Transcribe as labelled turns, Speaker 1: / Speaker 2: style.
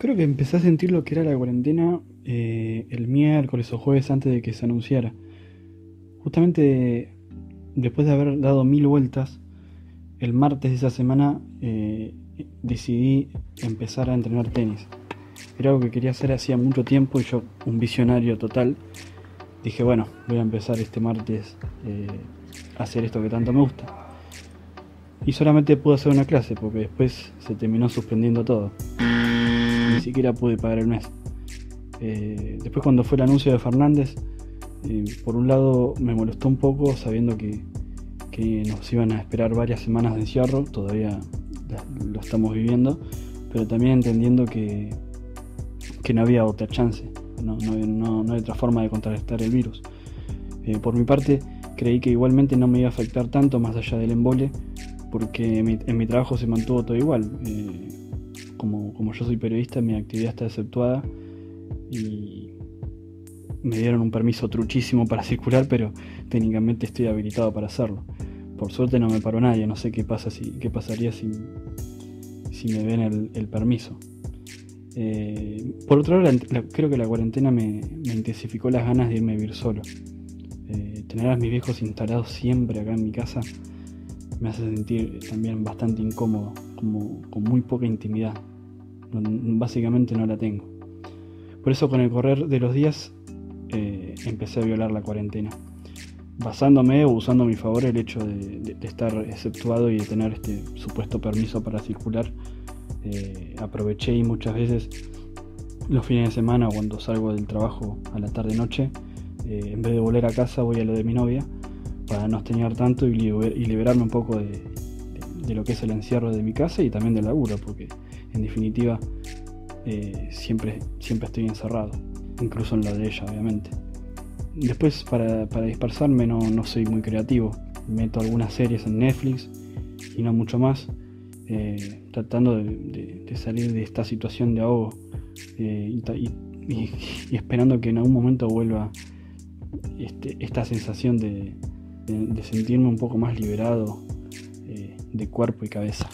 Speaker 1: Creo que empecé a sentir lo que era la cuarentena eh, el miércoles o jueves antes de que se anunciara. Justamente después de haber dado mil vueltas, el martes de esa semana eh, decidí empezar a entrenar tenis. Era algo que quería hacer hacía mucho tiempo y yo, un visionario total, dije, bueno, voy a empezar este martes eh, a hacer esto que tanto me gusta. Y solamente pude hacer una clase porque después se terminó suspendiendo todo. Ni siquiera pude pagar el mes. Eh, después cuando fue el anuncio de Fernández, eh, por un lado me molestó un poco sabiendo que, que, nos iban a esperar varias semanas de encierro, todavía lo estamos viviendo, pero también entendiendo que, que no había otra chance, no, no, no, hay otra forma de contrarrestar el virus. Eh, por mi parte, creí que igualmente no me iba a afectar tanto más allá del embole, porque en mi, trabajo se mantuvo todo igual. Como, yo soy periodista, mi actividad está exceptuada y me dieron un permiso truchísimo para circular, pero técnicamente estoy habilitado para hacerlo. Por suerte no me paró nadie, no sé qué pasa si, qué pasaría si, si me ven el, permiso. Eh, por otro lado, creo que la cuarentena me, intensificó las ganas de irme a vivir solo. Eh, tener a mis viejos instalados siempre acá en mi casa me hace sentir también bastante incómodo, como con muy poca intimidad. Básicamente no la tengo. Por eso con el correr de los días eh, empecé a violar la cuarentena, basándome o usando mi favor el hecho de, estar exceptuado y de tener este supuesto permiso para circular. Eh, aproveché y muchas veces los fines de semana cuando salgo del trabajo a la tarde noche, eh, en vez de volver a casa voy a lo de mi novia para no esteñar tanto y, liberarme un poco de, de, lo que es el encierro de mi casa y también del laburo, porque en definitiva eh, siempre, siempre estoy encerrado, incluso en la de ella, obviamente. Después, para, dispersarme, no, no, soy muy creativo. Meto algunas series en Netflix y no mucho más, eh, tratando de, salir de esta situación de ahogo eh, y, esperando que en algún momento vuelva este, esta sensación de, sentirme un poco más liberado de cuerpo y cabeza.